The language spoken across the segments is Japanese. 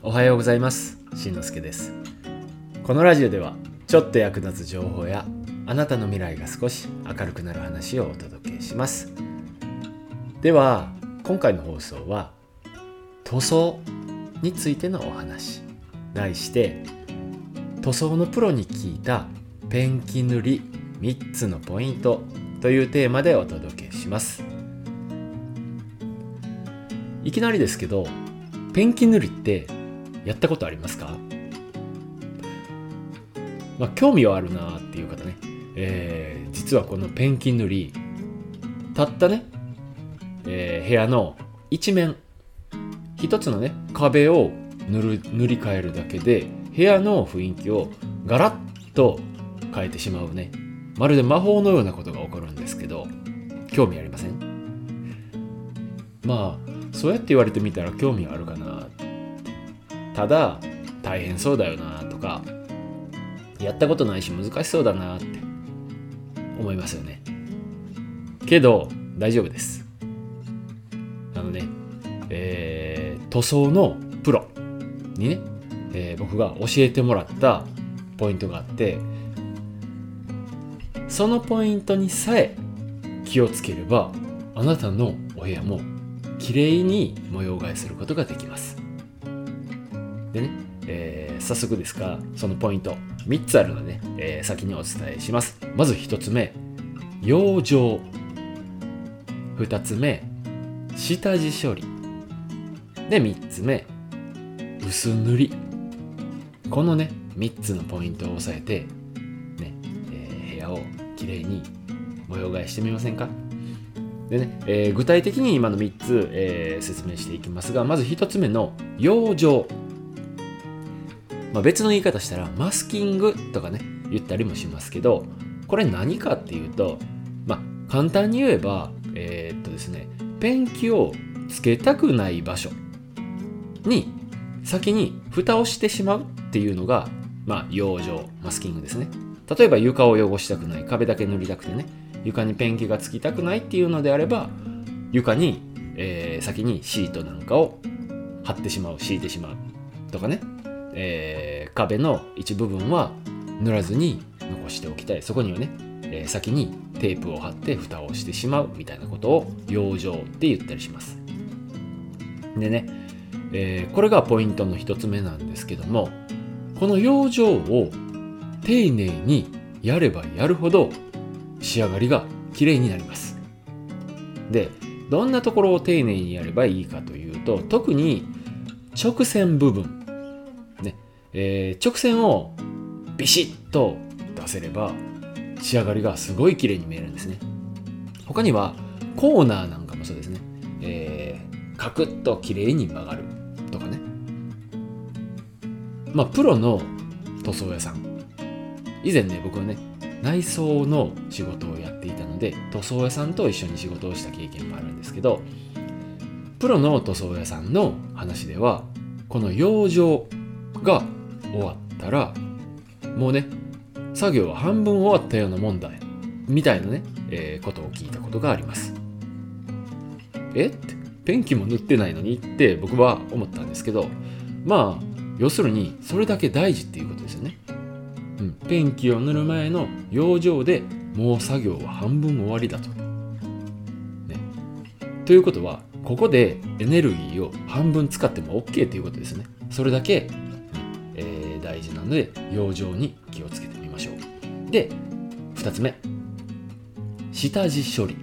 おはようございます。しんのすけです。このラジオではちょっと役立つ情報やあなたの未来が少し明るくなる話をお届けします。では今回の放送は塗装についてのお話。題して塗装のプロに聞いたペンキ塗り3つのポイントというテーマでお届けします。いきなりですけどペンキ塗りってやったことありますか？まあ興味はあるなっていう方ね、えー、実はこのペンキ塗りたったね、えー、部屋の一面一つのね壁を塗る塗り替えるだけで部屋の雰囲気をガラッと変えてしまうね。まるで魔法のようなことが起こるんですけど興味ありません？まあそうやって言われてみたら興味あるかなって。ただ大変そうだよなとかやったことないし難しそうだなって思いますよね。けど大丈夫です。あのねえー、塗装のプロにね、えー、僕が教えてもらったポイントがあってそのポイントにさえ気をつければあなたのお部屋も綺麗に模様替えすることができます。でね、えー、早速ですがそのポイント3つあるので、ね、えー、先にお伝えします。まず1つ目養生。2つ目下地処理。で3つ目薄塗り。このね3つのポイントを押さえてね、えー、部屋をきれいに模様替えしてみませんか。でね、えー、具体的に今の3つ、えー、説明していきますがまず1つ目の養生、まあ、別の言い方したらマスキングとかね言ったりもしますけどこれ何かっていうとまあ簡単に言えばえー、っとですねペンキをつけたくない場所に先に蓋をしてしまうっていうのがまあ養生マスキングですね。例えば床を汚したくない壁だけ塗りたくてね床にペンキがつきたくないっていうのであれば床に、えー、先にシートなんかを貼ってしまう敷いてしまうとかね、えー、壁の一部分は塗らずに残しておきたい。そこにはね、えー、先にテープを貼って蓋をしてしまうみたいなことを養生って言ったりします。でね、えー、これがポイントの一つ目なんですけどもこの養生を丁寧にやればやるほど仕上がりが綺麗になります。でどんなところを丁寧にやればいいかというと特に直線部分、えー、直線をビシッと出せれば仕上がりがすごい綺麗に見えるんですね。他にはコーナーなんかもそうですね、えー、カクッと綺麗に曲がるとかね。まあプロの塗装屋さん。以前ね僕はね内装の仕事をやっていたので塗装屋さんと一緒に仕事をした経験もあるんですけどプロの塗装屋さんの話ではこの養生が終わったらもうね作業は半分終わったようなもんだみたいなね、えー、ことを聞いたことがあります。え？って。ペンキも塗ってないのに？って僕は思ったんですけどまあ要するにそれだけ大事っていうことですよね。うん、ペンキを塗る前の養生でもう作業は半分終わりだと。ね、ということはここでエネルギーを半分使っても OK ということですね。それだけ、ので養生に気をつけてみましょう。で2つ目下地処理。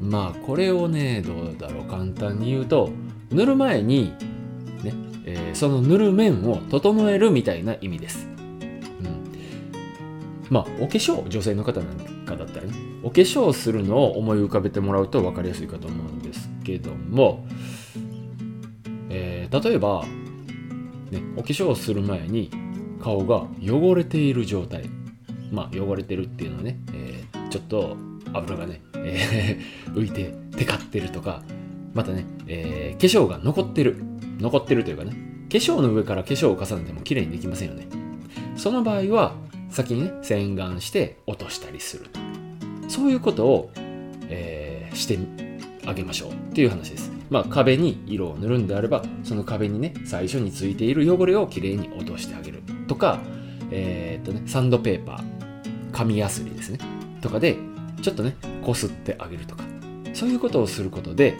まあこれをねどうだろう簡単に言うと塗る前にねえー、その塗る面を整えるみたいな意味です。うん、まあお化粧女性の方なんかだったらねお化粧するのを思い浮かべてもらうと分かりやすいかと思うんですけども、えー、例えば、ね、お化粧をする前に顔が汚れている状態。まあ汚れてるっていうのはね、えー、ちょっと油がね、えー、浮いてテカってるとかまたね、えー、化粧が残ってる。残ってるというかね化粧の上から化粧を重ねても綺麗にできませんよね。その場合は先にね洗顔して落としたりすると。そういうことを、えー、してあげましょうっていう話です。まあ、壁に色を塗るんであればその壁にね最初についている汚れをきれいに落としてあげる。とか、えー、っとね、サンドペーパー紙やすりですね。とかでちょっとねこすってあげるとか。そういうことをすることで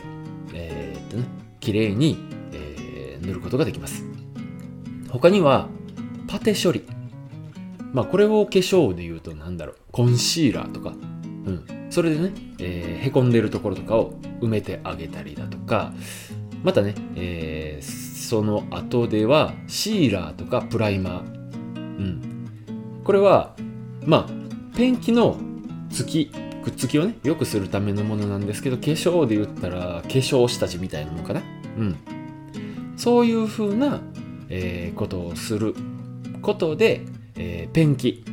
えー、っとね綺麗に、えー、塗ることができます。他にはパテ処理。まあこれを化粧で言うと何だろう。コンシーラーとか。うん。それでね、えー、へこんでるところとかを埋めてあげたりだとかまたね、えー、その後ではシーラーとかプライマー、うん、これはまあペンキのつきくっつきをね良くするためのものなんですけど化粧で言ったら化粧下地みたいなのかな。うん。そういう風な、えー、ことをすることで、えー、ペンキ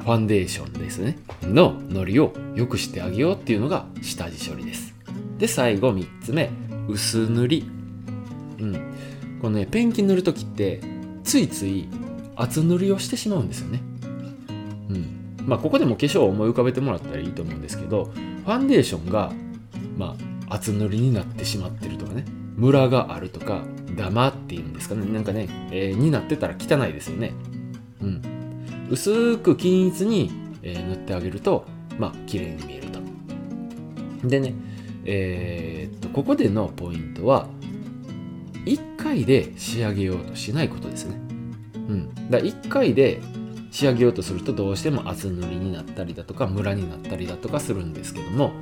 ファンデーションですね。ののりを良くしてあげようっていうのが下地処理です。で最後3つ目。薄塗り。うん。このねペンキ塗る時ってついつい厚塗りをしてしまうんですよね。うん。まあここでも化粧を思い浮かべてもらったらいいと思うんですけどファンデーションがまあ厚塗りになってしまってるとかね。ムラがあるとかダマっていうんですかね。なんかね、えー、になってたら汚いですよね。うん。薄く均一に、えー、塗ってあげるとまあ綺麗に見えると。でねえー、っとここでのポイントは1回で仕上げようとしないことですね。うん。だ1回で仕上げようとするとどうしても厚塗りになったりだとかムラになったりだとかするんですけども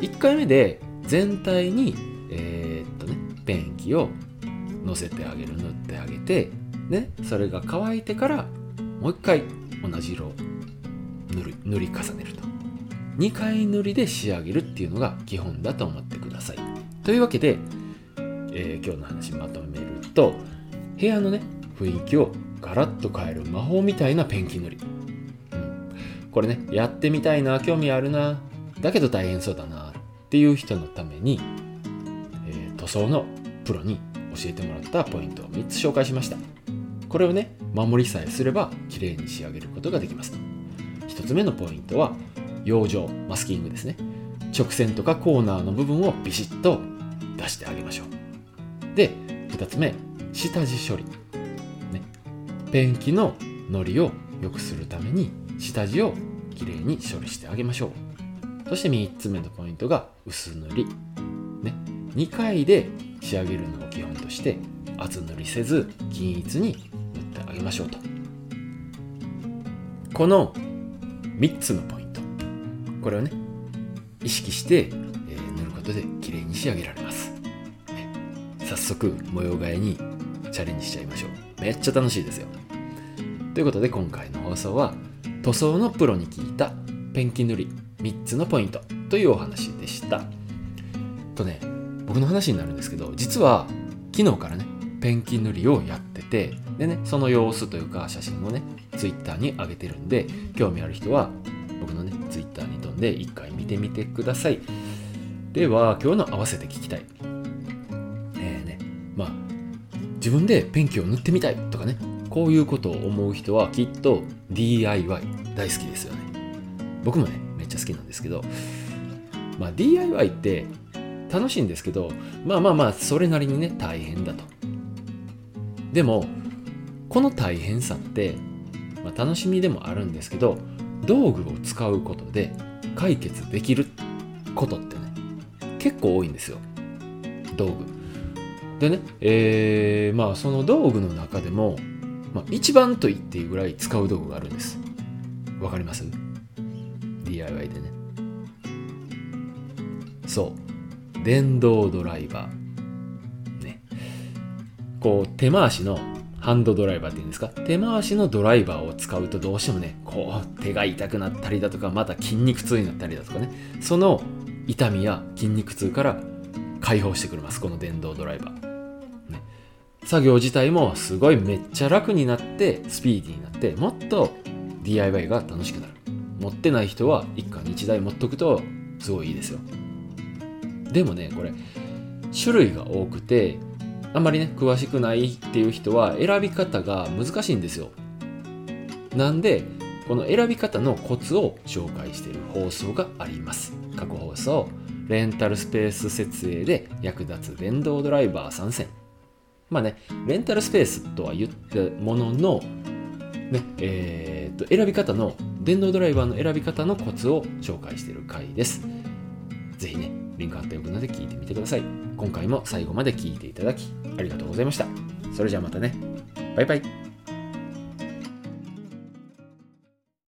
1回目で全体にえー、っとねペンキをのせてあげる塗ってあげてねそれが乾いてからもう一回同じ色を塗り塗り重ねると。2回塗りで仕上げるっていうのが基本だと思ってください。というわけで、えー、今日の話まとめると部屋のね雰囲気をガラッと変える魔法みたいなペンキ塗り、うん、これねやってみたいな興味あるなだけど大変そうだなっていう人のために、えー、塗装のプロに教えてもらったポイントを3つ紹介しました。これをね守りさえすれば綺麗に仕上げることができますと。1つ目のポイントは養生マスキングですね。直線とかコーナーの部分をビシッと出してあげましょう。で2つ目下地処理、ね、ペンキののりを良くするために下地をきれいに処理してあげましょう。そして3つ目のポイントが薄塗り、ね、2回で仕上げるのを基本として厚塗りせず均一にてあげましょうと。この3つのポイント。これをね意識して、えー、塗ることで綺麗に仕上げられます、ね、早速模様替えにチャレンジしちゃいましょう。めっちゃ楽しいですよ。ということで今回の放送は塗装のプロに聞いたペンキ塗り3つのポイントというお話でした。とね僕の話になるんですけど実は昨日からねペンキ塗りをやっててでねその様子というか写真をね Twitter に上げてるんで興味ある人は僕のね Twitter に飛んで一回見てみてください。では今日の合わせて聞きたい。えー、ねまあ自分でペンキを塗ってみたいとかねこういうことを思う人はきっと DIY 大好きですよね。僕もねめっちゃ好きなんですけどまあ DIY って楽しいんですけどまあまあまあそれなりにね大変だと。でもこの大変さって、まあ、楽しみでもあるんですけど道具を使うことで解決できることってね結構多いんですよ。道具。でねえー、まあその道具の中でも、まあ、一番と言っていいぐらい使う道具があるんです。わかります？DIY でね。そう。電動ドライバー。こう手回しのハンドドライバーっていうんですか？手回しのドライバーを使うとどうしてもねこう手が痛くなったりだとかまた筋肉痛になったりだとかね。その痛みや筋肉痛から解放してくれますこの電動ドライバー、ね、作業自体もすごいめっちゃ楽になってスピーディーになってもっと DIY が楽しくなる。持ってない人は一家に一台持っとくとすごいいいですよ。でもねこれ種類が多くてあんまりね詳しくないっていう人は選び方が難しいんですよ。なんでこの選び方のコツを紹介している放送があります。過去放送、レンタルスペース設営で役立つ電動ドライバー参戦。まあねレンタルスペースとは言ったもののねえー、と選び方の電動ドライバーの選び方のコツを紹介している回です。ぜひねリンク貼っておくので聞いてみてください。今回も最後まで聞いていただきありがとうございました。それじゃあまたね。バイバイ。